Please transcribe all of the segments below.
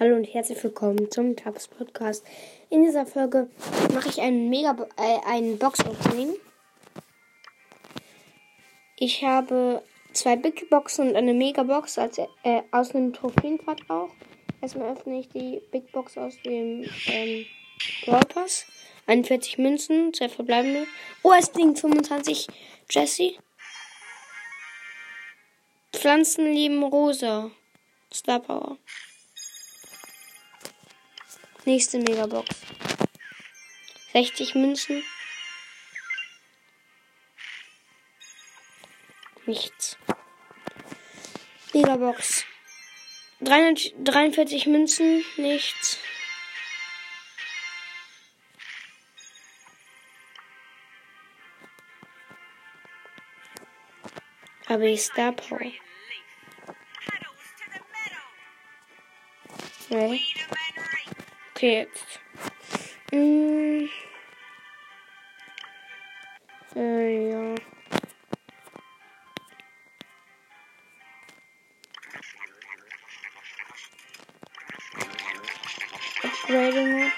Hallo und herzlich willkommen zum Tabs Podcast. In dieser Folge mache ich einen Mega äh, ein Box Opening. Ich habe zwei Big Boxen und eine Mega Box als, äh, aus einem Trophäenpfad auch. Erstmal öffne ich die Big Box aus dem ähm, Brawl Pass. 41 Münzen, zwei verbleibende. Oh, es liegen 25 Jesse. Pflanzen lieben rosa. Star Power. Nächste Megabox. 60 Münzen. Nichts. Megabox. 343 Münzen. Nichts. Aber ich Star Power. Nee. Okay, jetzt. Mm. Äh, ja. Upgrade noch.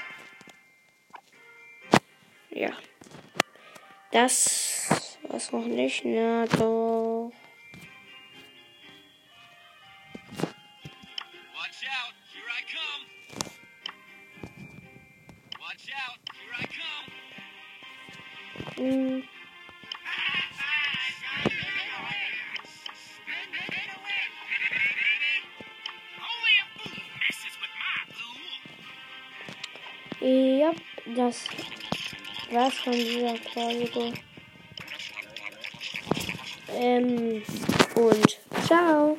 Ja. Das was noch nicht, na doch. Watch out, here I come. Ja, das war's von dieser Folge. Ähm, und ciao.